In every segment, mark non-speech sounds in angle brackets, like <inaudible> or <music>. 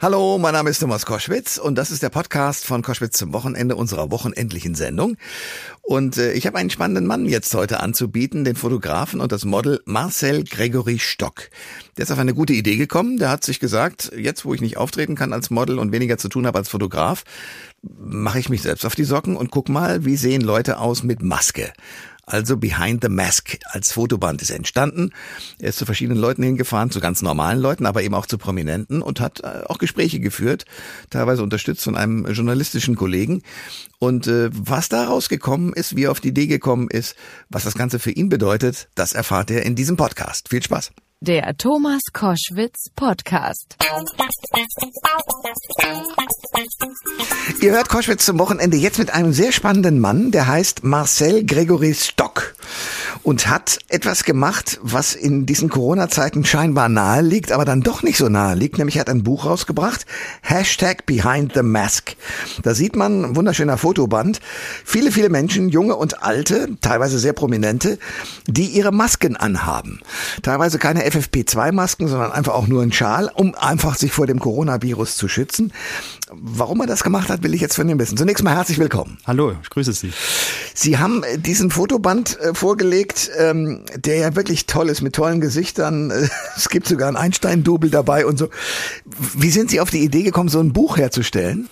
Hallo, mein Name ist Thomas Koschwitz und das ist der Podcast von Koschwitz zum Wochenende unserer wochenendlichen Sendung. Und äh, ich habe einen spannenden Mann jetzt heute anzubieten, den Fotografen und das Model Marcel Gregory Stock. Der ist auf eine gute Idee gekommen. Der hat sich gesagt, jetzt wo ich nicht auftreten kann als Model und weniger zu tun habe als Fotograf, mache ich mich selbst auf die Socken und guck mal, wie sehen Leute aus mit Maske. Also Behind the Mask als Fotoband ist entstanden. Er ist zu verschiedenen Leuten hingefahren, zu ganz normalen Leuten, aber eben auch zu Prominenten und hat äh, auch Gespräche geführt, teilweise unterstützt von einem journalistischen Kollegen. Und äh, was da rausgekommen ist, wie er auf die Idee gekommen ist, was das Ganze für ihn bedeutet, das erfahrt er in diesem Podcast. Viel Spaß. Der Thomas Koschwitz Podcast. Ihr hört Koschwitz zum Wochenende jetzt mit einem sehr spannenden Mann, der heißt Marcel Gregory Stock und hat etwas gemacht, was in diesen Corona-Zeiten scheinbar nahe liegt, aber dann doch nicht so nahe liegt, nämlich hat ein Buch rausgebracht, Hashtag Behind the Mask. Da sieht man, wunderschöner Fotoband, viele, viele Menschen, junge und alte, teilweise sehr prominente, die ihre Masken anhaben. Teilweise keine FFP2-Masken, sondern einfach auch nur ein Schal, um einfach sich vor dem Coronavirus zu schützen. Warum er das gemacht hat, will ich jetzt von ihm wissen. Zunächst mal herzlich willkommen. Hallo, ich grüße Sie. Sie haben äh, diesen Fotoband äh, vorgelegt, ähm, der ja wirklich toll ist, mit tollen Gesichtern. <laughs> Es gibt sogar ein Einstein-Double dabei und so. Wie sind Sie auf die Idee gekommen, so ein Buch herzustellen?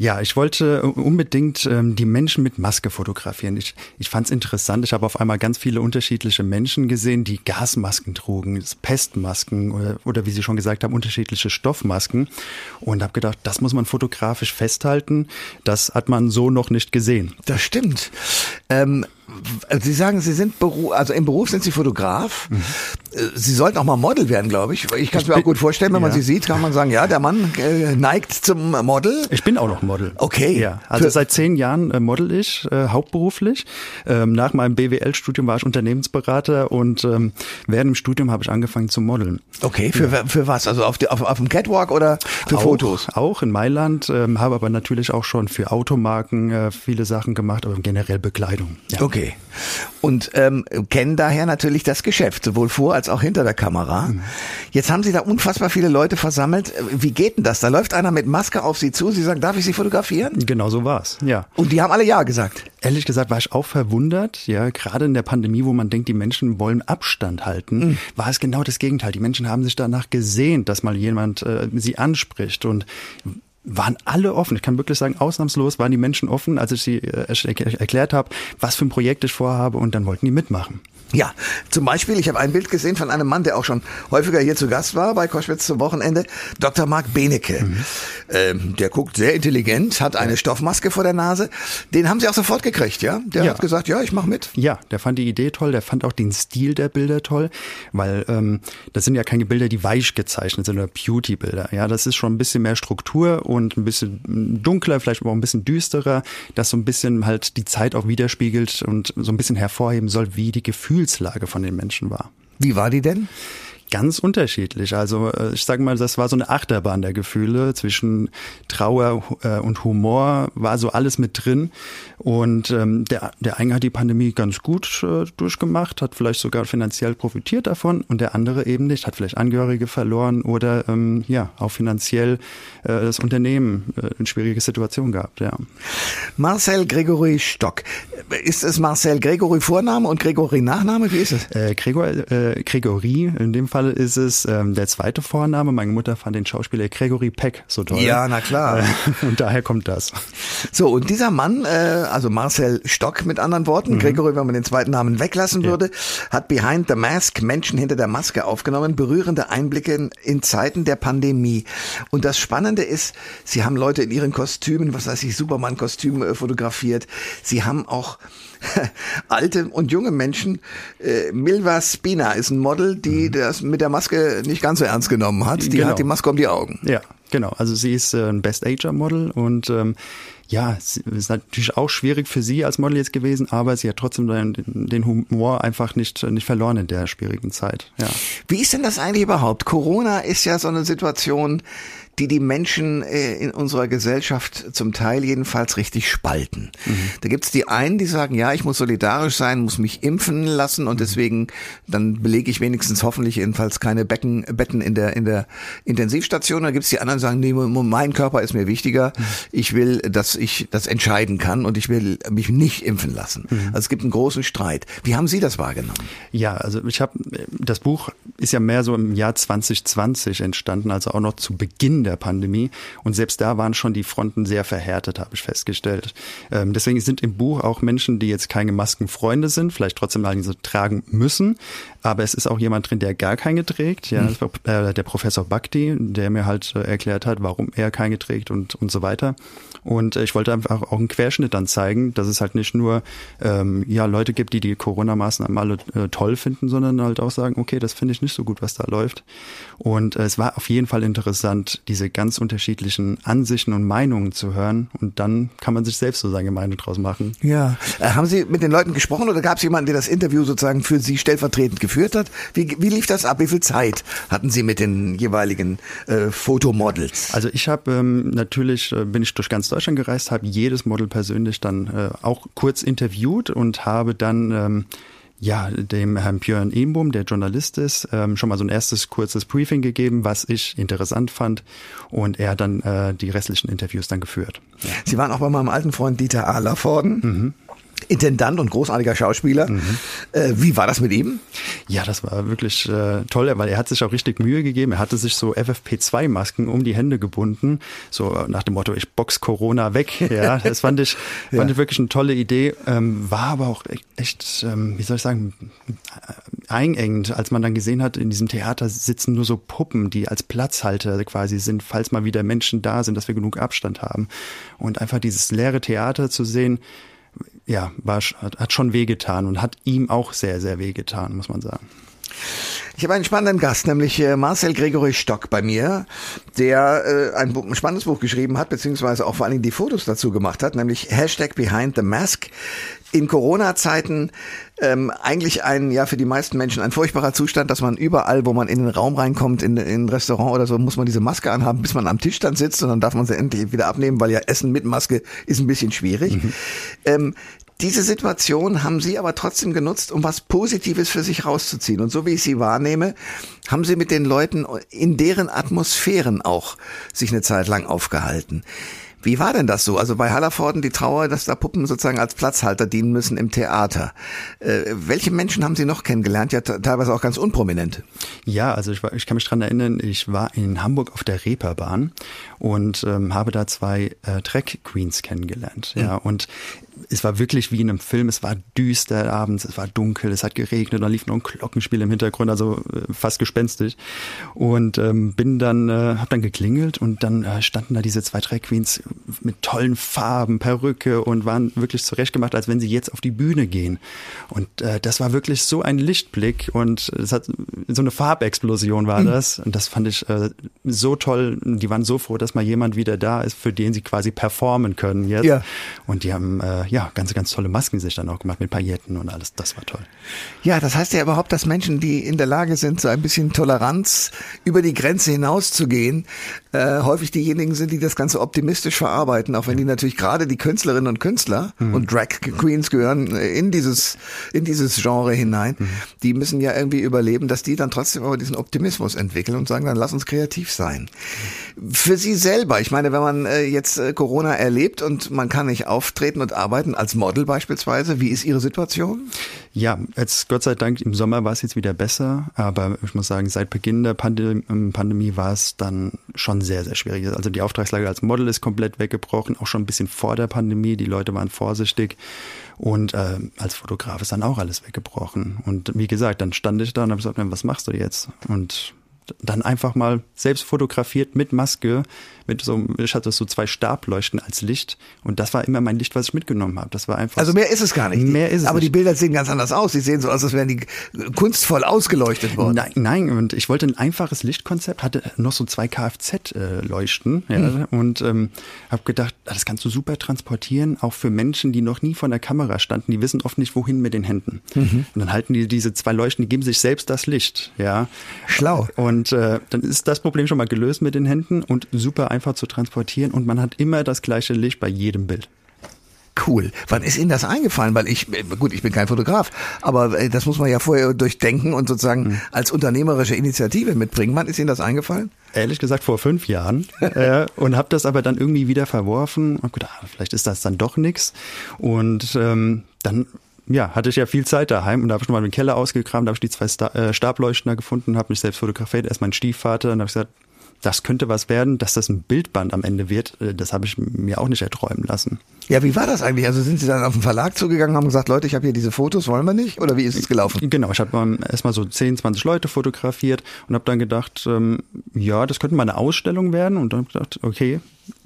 Ja, ich wollte unbedingt ähm, die Menschen mit Maske fotografieren. Ich, ich fand es interessant. Ich habe auf einmal ganz viele unterschiedliche Menschen gesehen, die Gasmasken trugen, Pestmasken oder, oder wie Sie schon gesagt haben, unterschiedliche Stoffmasken. Und habe gedacht, das muss man fotografisch festhalten. Das hat man so noch nicht gesehen. Das stimmt. Ähm, Sie sagen, Sie sind Beruf, also im Beruf sind Sie Fotograf. Mhm. Sie sollten auch mal Model werden, glaube ich. Ich kann es mir auch gut vorstellen, wenn ja. man Sie sieht, kann man sagen, ja, der Mann äh, neigt zum Model. Ich bin auch noch Model. Okay. Ja, also Für seit zehn Jahren äh, model ich, äh, hauptberuflich. Ähm, nach meinem BWL-Studium war ich Unternehmensberater und ähm, während dem Studium habe ich angefangen zu modeln. Okay, für, ja. für was? Also auf, die, auf, auf dem Catwalk oder für auch, Fotos? Auch in Mailand, ähm, habe aber natürlich auch schon für Automarken äh, viele Sachen gemacht, aber generell Bekleidung. Ja. Okay. Okay. Und ähm, kennen daher natürlich das Geschäft, sowohl vor als auch hinter der Kamera. Mhm. Jetzt haben Sie da unfassbar viele Leute versammelt. Wie geht denn das? Da läuft einer mit Maske auf Sie zu. Sie sagen, darf ich Sie fotografieren? Genau so war's. Ja. Und die haben alle ja gesagt. Ehrlich gesagt war ich auch verwundert. Ja, gerade in der Pandemie, wo man denkt, die Menschen wollen Abstand halten, mhm. war es genau das Gegenteil. Die Menschen haben sich danach gesehnt, dass mal jemand äh, sie anspricht und waren alle offen. Ich kann wirklich sagen, ausnahmslos waren die Menschen offen, als ich sie äh, erklärt habe, was für ein Projekt ich vorhabe und dann wollten die mitmachen. Ja, zum Beispiel, ich habe ein Bild gesehen von einem Mann, der auch schon häufiger hier zu Gast war bei Koschwitz zum Wochenende, Dr. Marc Benecke. Mhm. Ähm, der guckt sehr intelligent, hat eine Stoffmaske vor der Nase. Den haben Sie auch sofort gekriegt, ja? Der ja. hat gesagt, ja, ich mache mit. Ja, der fand die Idee toll, der fand auch den Stil der Bilder toll, weil ähm, das sind ja keine Bilder, die weich gezeichnet sind oder Beauty-Bilder. Ja, das ist schon ein bisschen mehr Struktur und ein bisschen dunkler, vielleicht auch ein bisschen düsterer, das so ein bisschen halt die Zeit auch widerspiegelt und so ein bisschen hervorheben soll, wie die Gefühle Gefühlslage von den Menschen war. Wie war die denn? Ganz unterschiedlich. Also äh, ich sage mal, das war so eine Achterbahn der Gefühle zwischen Trauer äh, und Humor, war so alles mit drin. Und ähm, der, der eine hat die Pandemie ganz gut äh, durchgemacht, hat vielleicht sogar finanziell profitiert davon und der andere eben nicht, hat vielleicht Angehörige verloren oder ähm, ja auch finanziell äh, das Unternehmen äh, in schwierige Situation gehabt. Ja. Marcel Gregory Stock. Ist es Marcel Gregory Vorname und Gregory Nachname? Wie ist es? Äh, Gregor, äh, Gregory in dem Fall ist es ähm, der zweite Vorname. Meine Mutter fand den Schauspieler Gregory Peck so toll. Ja, na klar. <laughs> und daher kommt das. So, und dieser Mann, äh, also Marcel Stock mit anderen Worten, mhm. Gregory, wenn man den zweiten Namen weglassen ja. würde, hat Behind the Mask Menschen hinter der Maske aufgenommen, berührende Einblicke in, in Zeiten der Pandemie. Und das Spannende ist, sie haben Leute in ihren Kostümen, was weiß ich, Superman-Kostüme fotografiert. Sie haben auch <laughs> alte und junge Menschen. Äh, Milva Spina ist ein Model, die mhm. das mit der Maske nicht ganz so ernst genommen hat. Die genau. hat die Maske um die Augen. Ja, genau. Also sie ist äh, ein Best Ager Model und ähm, ja, es ist natürlich auch schwierig für sie als Model jetzt gewesen, aber sie hat trotzdem den, den Humor einfach nicht, nicht verloren in der schwierigen Zeit. Ja. Wie ist denn das eigentlich überhaupt? Corona ist ja so eine Situation, die die Menschen äh, in unserer Gesellschaft zum Teil jedenfalls richtig spalten. Mhm. Da gibt's die einen, die sagen, ja, ich muss solidarisch sein, muss mich impfen lassen und mhm. deswegen dann belege ich wenigstens hoffentlich jedenfalls keine Becken, Betten in der in der Intensivstation. Da gibt's die anderen, die sagen, nee, mein Körper ist mir wichtiger. Mhm. Ich will, dass ich das entscheiden kann und ich will mich nicht impfen lassen. Mhm. Also es gibt einen großen Streit. Wie haben Sie das wahrgenommen? Ja, also ich habe das Buch ist ja mehr so im Jahr 2020 entstanden, also auch noch zu Beginn der Pandemie. Und selbst da waren schon die Fronten sehr verhärtet, habe ich festgestellt. Ähm, deswegen sind im Buch auch Menschen, die jetzt keine Maskenfreunde sind, vielleicht trotzdem mal diese tragen müssen. Aber es ist auch jemand drin, der gar keine trägt. Ja, mhm. äh, der Professor Bhakti, der mir halt äh, erklärt hat, warum er keine trägt und, und so weiter. Und äh, ich wollte einfach auch einen Querschnitt dann zeigen, dass es halt nicht nur ähm, ja Leute gibt, die die Corona-Maßnahmen alle äh, toll finden, sondern halt auch sagen, okay, das finde ich nicht so gut, was da läuft. Und äh, es war auf jeden Fall interessant, diese ganz unterschiedlichen Ansichten und Meinungen zu hören. Und dann kann man sich selbst so seine Meinung draus machen. Ja. Äh, haben Sie mit den Leuten gesprochen oder gab es jemanden, der das Interview sozusagen für Sie stellvertretend geführt hat? Wie, wie lief das ab? Wie viel Zeit hatten Sie mit den jeweiligen äh, Fotomodels? Also ich habe ähm, natürlich, äh, bin ich durch ganz Deutschland gereist, habe jedes Model persönlich dann äh, auch kurz interviewt und habe dann ähm, ja, dem Herrn Björn Ehnbohm, der Journalist ist, ähm, schon mal so ein erstes kurzes Briefing gegeben, was ich interessant fand. Und er hat dann äh, die restlichen Interviews dann geführt. Sie waren auch bei meinem alten Freund Dieter Ahlervorden. Mhm. Intendant und großartiger Schauspieler. Mhm. Äh, wie war das mit ihm? Ja, das war wirklich äh, toll, weil er hat sich auch richtig Mühe gegeben. Er hatte sich so FFP2-Masken um die Hände gebunden, so nach dem Motto, ich box Corona weg. <laughs> Ja, das fand ich, ja. fand ich wirklich eine tolle Idee. Ähm, war aber auch echt, ähm, wie soll ich sagen, einengend, als man dann gesehen hat, in diesem Theater sitzen nur so Puppen, die als Platzhalter quasi sind, falls mal wieder Menschen da sind, dass wir genug Abstand haben. Und einfach dieses leere Theater zu sehen, ja, war, hat schon wehgetan und hat ihm auch sehr, sehr wehgetan, muss man sagen. Ich habe einen spannenden Gast, nämlich äh, Marcel Gregory Stock bei mir, der äh, ein, ein spannendes Buch geschrieben hat, beziehungsweise auch vor allen Dingen die Fotos dazu gemacht hat, nämlich Hashtag Behind the Mask. In Corona-Zeiten ähm, eigentlich ein, ja, für die meisten Menschen ein furchtbarer Zustand, dass man überall, wo man in den Raum reinkommt, in, in ein Restaurant oder so, muss man diese Maske anhaben, bis man am Tisch dann sitzt und dann darf man sie endlich wieder abnehmen, weil ja Essen mit Maske ist ein bisschen schwierig. Mhm. Ähm, diese Situation haben Sie aber trotzdem genutzt, um was Positives für sich rauszuziehen. Und so wie ich Sie wahrnehme, haben Sie mit den Leuten in deren Atmosphären auch sich eine Zeit lang aufgehalten. Wie war denn das so? Also bei Hallervorden die Trauer, dass da Puppen sozusagen als Platzhalter dienen müssen im Theater. Äh, welche Menschen haben Sie noch kennengelernt? Ja, teilweise auch ganz unprominent. Ja, also ich, war, ich kann mich dran erinnern, ich war in Hamburg auf der Reeperbahn und ähm, habe da zwei äh, Track Queens kennengelernt. Ja, mhm. und es war wirklich wie in einem Film. Es war düster abends, es war dunkel, es hat geregnet, da lief noch ein Glockenspiel im Hintergrund, also äh, fast gespenstisch. Und ähm, bin dann, äh, hab dann geklingelt und dann äh, standen da diese zwei Drag Queens mit tollen Farben, Perücke und waren wirklich zurechtgemacht, als wenn sie jetzt auf die Bühne gehen. Und äh, das war wirklich so ein Lichtblick und es hat so eine Farbexplosion war mhm. das. Und das fand ich äh, so toll. Die waren so froh, dass mal jemand wieder da ist, für den sie quasi performen können jetzt. Ja. Und die haben äh, ja ganz, ganz tolle Masken sich dann auch gemacht mit Pailletten und alles. Das war toll. Ja, das heißt ja überhaupt, dass Menschen, die in der Lage sind, so ein bisschen Toleranz über die Grenze hinaus zu gehen, äh, häufig diejenigen sind, die das Ganze optimistisch verarbeiten, auch wenn die natürlich gerade die Künstlerinnen und Künstler mhm. und Drag Queens gehören äh, in dieses, in dieses Genre hinein. Mhm. Die müssen ja irgendwie überleben, dass die dann trotzdem aber diesen Optimismus entwickeln und sagen, dann lass uns kreativ sein. Für Sie selber, ich meine, wenn man äh, jetzt äh, Corona erlebt und man kann nicht auftreten und arbeiten als Model beispielsweise, wie ist Ihre Situation? Ja, jetzt Gott sei Dank im Sommer war es jetzt wieder besser, aber ich muss sagen, seit Beginn der Pandemie, ähm, Pandemie war es dann schon sehr, sehr schwierig. Also die Auftragslage als Model ist komplett weggebrochen, auch schon ein bisschen vor der Pandemie. Die Leute waren vorsichtig und äh, als Fotograf ist dann auch alles weggebrochen. Und wie gesagt, dann stand ich da und habe gesagt, was machst du jetzt? Und dann einfach mal selbst fotografiert mit Maske, mit so, ich hatte so zwei Stableuchten als Licht und das war immer mein Licht, was ich mitgenommen habe. Das war einfach. Also mehr ist es gar nicht. Mehr ist es Aber nicht. die Bilder sehen ganz anders aus. Sie sehen so aus, als wären die kunstvoll ausgeleuchtet worden. Nein, nein, und ich wollte ein einfaches Lichtkonzept, hatte noch so zwei Kfz-Leuchten ja, Hm. und ähm, habe gedacht, ah, das kannst du super transportieren, auch für Menschen, die noch nie vor der Kamera standen, die wissen oft nicht, wohin mit den Händen. Mhm. Und dann halten die diese zwei Leuchten, die geben sich selbst das Licht, ja. Schlau. Und äh, dann ist das Problem schon mal gelöst mit den Händen und super einfach zu transportieren und man hat immer das gleiche Licht bei jedem Bild. Cool. Wann ist Ihnen das eingefallen? Weil ich, äh, gut, ich bin kein Fotograf, aber äh, das muss man ja vorher durchdenken und sozusagen Hm. als unternehmerische Initiative mitbringen. Wann ist Ihnen das eingefallen? Ehrlich gesagt vor fünf Jahren <laughs> äh, und habe das aber dann irgendwie wieder verworfen und gedacht, ah, vielleicht ist das dann doch nix und ähm, dann ja, hatte ich ja viel Zeit daheim und da habe ich nochmal den Keller ausgekramt, da habe ich die zwei Sta äh, Stableuchtner gefunden, habe mich selbst fotografiert, erst mein Stiefvater und habe gesagt, das könnte was werden, dass das ein Bildband am Ende wird, äh, das habe ich mir auch nicht erträumen lassen. Ja, wie war das eigentlich? Also sind Sie dann auf den Verlag zugegangen, haben gesagt, Leute, ich habe hier diese Fotos, wollen wir nicht? Oder wie ist es gelaufen? Genau, ich habe erstmal so 10, 20 Leute fotografiert und habe dann gedacht, ähm, ja, das könnte mal eine Ausstellung werden und dann hab ich gedacht, okay,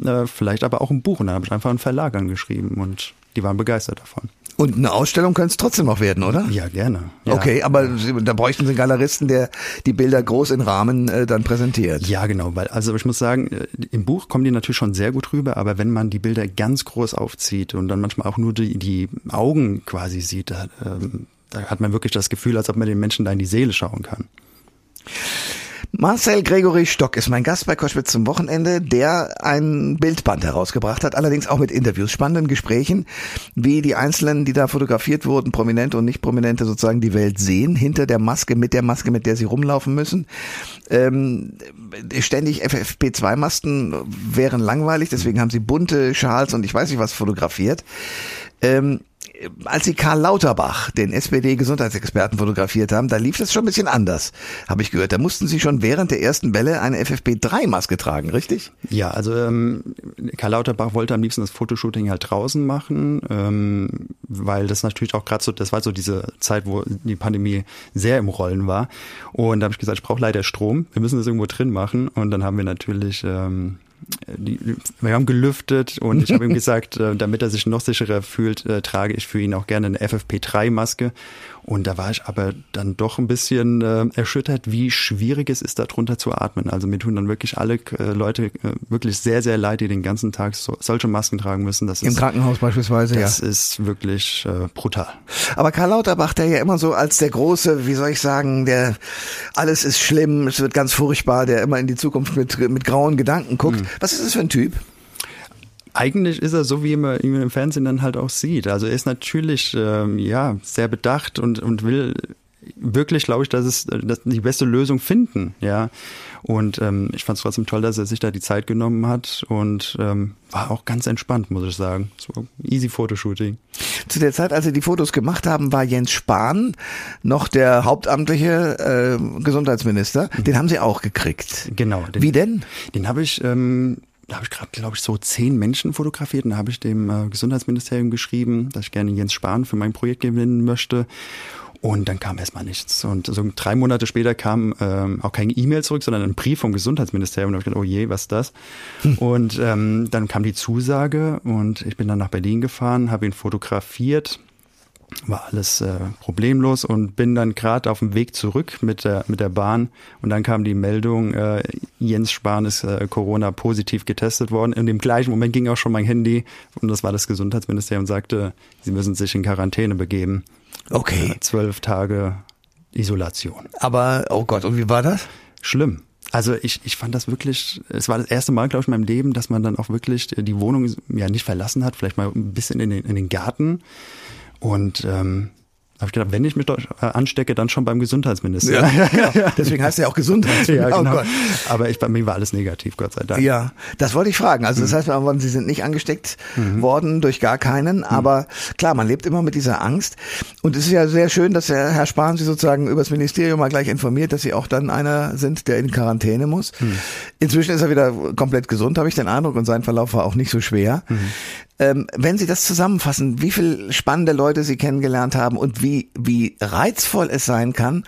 äh, vielleicht aber auch ein Buch und dann habe ich einfach einen Verlag angeschrieben und die waren begeistert davon. Und eine Ausstellung könnte es trotzdem noch werden, oder? Ja, gerne. Ja. Okay, aber da bräuchten Sie einen Galeristen, der die Bilder groß in Rahmen äh, dann präsentiert. Ja, genau, weil also ich muss sagen, äh, im Buch kommen die natürlich schon sehr gut rüber, aber wenn man die Bilder ganz groß aufzieht und dann manchmal auch nur die, die Augen quasi sieht, da, ähm, da hat man wirklich das Gefühl, als ob man den Menschen da in die Seele schauen kann. Marcel Gregory Stock ist mein Gast bei Koschwitz zum Wochenende, der ein Bildband herausgebracht hat, allerdings auch mit Interviews, spannenden Gesprächen, wie die Einzelnen, die da fotografiert wurden, Prominente und Nicht-Prominente sozusagen die Welt sehen, hinter der Maske, mit der Maske, mit der sie rumlaufen müssen. Ähm, ständig FFP2-Masken wären langweilig, deswegen haben sie bunte Schals und ich weiß nicht was fotografiert. Ähm, als sie Karl Lauterbach, den SPD-Gesundheitsexperten, fotografiert haben, da lief das schon ein bisschen anders, habe ich gehört. Da mussten sie schon während der ersten Welle eine FFP3-Maske tragen, richtig? Ja, also ähm, Karl Lauterbach wollte am liebsten das Fotoshooting halt draußen machen, ähm, weil das natürlich auch gerade so, das war so diese Zeit, wo die Pandemie sehr im Rollen war. Und da habe ich gesagt, ich brauche leider Strom, wir müssen das irgendwo drin machen. Und dann haben wir natürlich ähm, die, wir haben gelüftet und ich habe ihm <laughs> gesagt, äh, damit er sich noch sicherer fühlt, äh, trage ich für ihn auch gerne eine FFP3-Maske. Und da war ich aber dann doch ein bisschen äh, erschüttert, wie schwierig es ist, darunter zu atmen. Also mir tun dann wirklich alle äh, Leute äh, wirklich sehr, sehr leid, die den ganzen Tag so, solche Masken tragen müssen. Das Im ist, Krankenhaus beispielsweise, das ja. ist wirklich äh, brutal. Aber Karl Lauterbach, der ja immer so als der große, wie soll ich sagen, der alles ist schlimm, es wird ganz furchtbar, der immer in die Zukunft mit, mit grauen Gedanken guckt. Was ist das für ein Typ? Eigentlich ist er so, wie man ihn im Fernsehen dann halt auch sieht. Also er ist natürlich ähm, ja sehr bedacht und und will wirklich, glaube ich, dass es dass die beste Lösung finden. Ja. Und ähm, ich fand es trotzdem toll, dass er sich da die Zeit genommen hat und ähm, war auch ganz entspannt, muss ich sagen. So easy Fotoshooting. Zu der Zeit, als sie die Fotos gemacht haben, war Jens Spahn noch der hauptamtliche äh, Gesundheitsminister. Den haben sie auch gekriegt. Genau. Den, Wie denn? Den habe ich, ähm, da habe ich gerade, glaube ich, so zehn Menschen fotografiert. Und da habe ich dem äh, Gesundheitsministerium geschrieben, dass ich gerne Jens Spahn für mein Projekt gewinnen möchte. Und dann kam erstmal nichts. Und so drei Monate später kam ähm, auch keine E-Mail zurück, sondern ein Brief vom Gesundheitsministerium. Und da habe ich gedacht, oh je, was ist das? Und ähm, dann kam die Zusage und ich bin dann nach Berlin gefahren, habe ihn fotografiert war alles äh, problemlos und bin dann gerade auf dem Weg zurück mit der mit der Bahn und dann kam die Meldung, äh, Jens Spahn ist äh, Corona positiv getestet worden. In dem gleichen Moment ging auch schon mein Handy und das war das Gesundheitsministerium und sagte, sie müssen sich in Quarantäne begeben. Okay. Äh, zwölf Tage Isolation. Aber, oh Gott, und wie war das? Schlimm. Also ich, ich fand das wirklich, es war das erste Mal, glaube ich, in meinem Leben, dass man dann auch wirklich die Wohnung ja nicht verlassen hat, vielleicht mal ein bisschen in den, in den Garten. Und ähm, habe ich gedacht, wenn ich mich äh, anstecke, dann schon beim Gesundheitsminister. Ja, <laughs> genau. <laughs> Deswegen heißt er auch Gesundheitsminister. ja, Oh genau. Gott. Aber ich, bei mir war alles negativ, Gott sei Dank. Ja, das wollte ich fragen. Also Mhm. das heißt, aber Sie sind nicht angesteckt worden durch gar keinen. Mhm. Aber klar, man lebt immer mit dieser Angst. Und es ist ja sehr schön, dass der Herr Spahn Sie sozusagen übers Ministerium mal gleich informiert, dass Sie auch dann einer sind, der in Quarantäne muss. Mhm. Inzwischen ist er wieder komplett gesund, habe ich den Eindruck. Und sein Verlauf war auch nicht so schwer. Ähm, wenn Sie das zusammenfassen, wie viele spannende Leute Sie kennengelernt haben und wie, wie reizvoll es sein kann,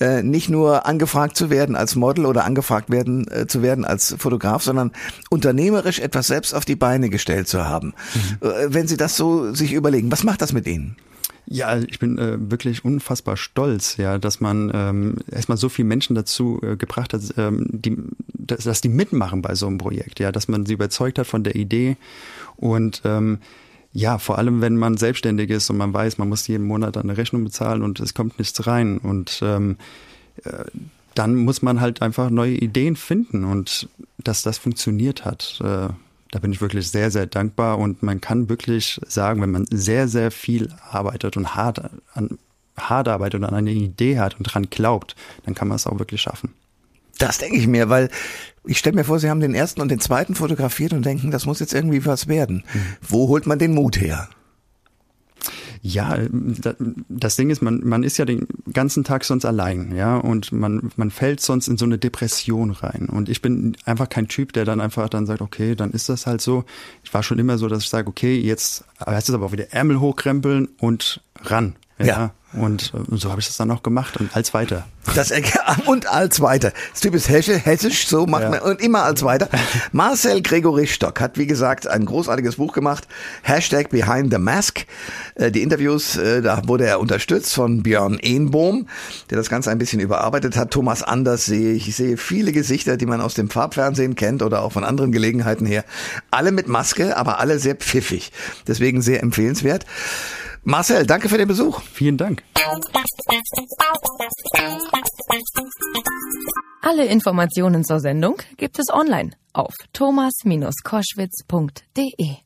äh, nicht nur angefragt zu werden als Model oder angefragt werden äh, zu werden als Fotograf, sondern unternehmerisch etwas selbst auf die Beine gestellt zu haben. Mhm. Äh, wenn Sie das so sich überlegen, was macht das mit Ihnen? Ja, ich bin äh, wirklich unfassbar stolz, ja, dass man ähm, erstmal so viele Menschen dazu äh, gebracht hat, ähm, die, dass, dass die mitmachen bei so einem Projekt, ja, dass man sie überzeugt hat von der Idee und ähm, ja, vor allem wenn man selbstständig ist und man weiß, man muss jeden Monat eine Rechnung bezahlen und es kommt nichts rein und ähm, äh, dann muss man halt einfach neue Ideen finden und dass das funktioniert hat. Äh, da bin ich wirklich sehr, sehr dankbar und man kann wirklich sagen, wenn man sehr, sehr viel arbeitet und hart an hart arbeitet und an eine Idee hat und dran glaubt, dann kann man es auch wirklich schaffen. Das denke ich mir, weil ich stelle mir vor, Sie haben den ersten und den zweiten fotografiert und denken, das muss jetzt irgendwie was werden. Mhm. Wo holt man den Mut her? Ja, das Ding ist, man, man ist ja den ganzen Tag sonst allein, ja, und man, man fällt sonst in so eine Depression rein. Und ich bin einfach kein Typ, der dann einfach dann sagt, okay, dann ist das halt so. Ich war schon immer so, dass ich sage, okay, jetzt heißt es aber auch wieder Ärmel hochkrempeln und ran. Ja. ja. Und, und so habe ich das dann auch gemacht und als weiter. Das <laughs> und als weiter. Das Typ ist hessisch, so macht ja. man und immer als weiter. Marcel Gregory Stock hat, wie gesagt, ein großartiges Buch gemacht. Hashtag Behind the Mask. Äh, die Interviews, äh, da wurde er unterstützt von Björn Ehnbohm, der das Ganze ein bisschen überarbeitet hat. Thomas Anders sehe ich. Ich sehe viele Gesichter, die man aus dem Farbfernsehen kennt oder auch von anderen Gelegenheiten her. Alle mit Maske, aber alle sehr pfiffig. Deswegen sehr empfehlenswert. Marcel, danke für den Besuch. Vielen Dank. Alle Informationen zur Sendung gibt es online auf thomas-koschwitz.de.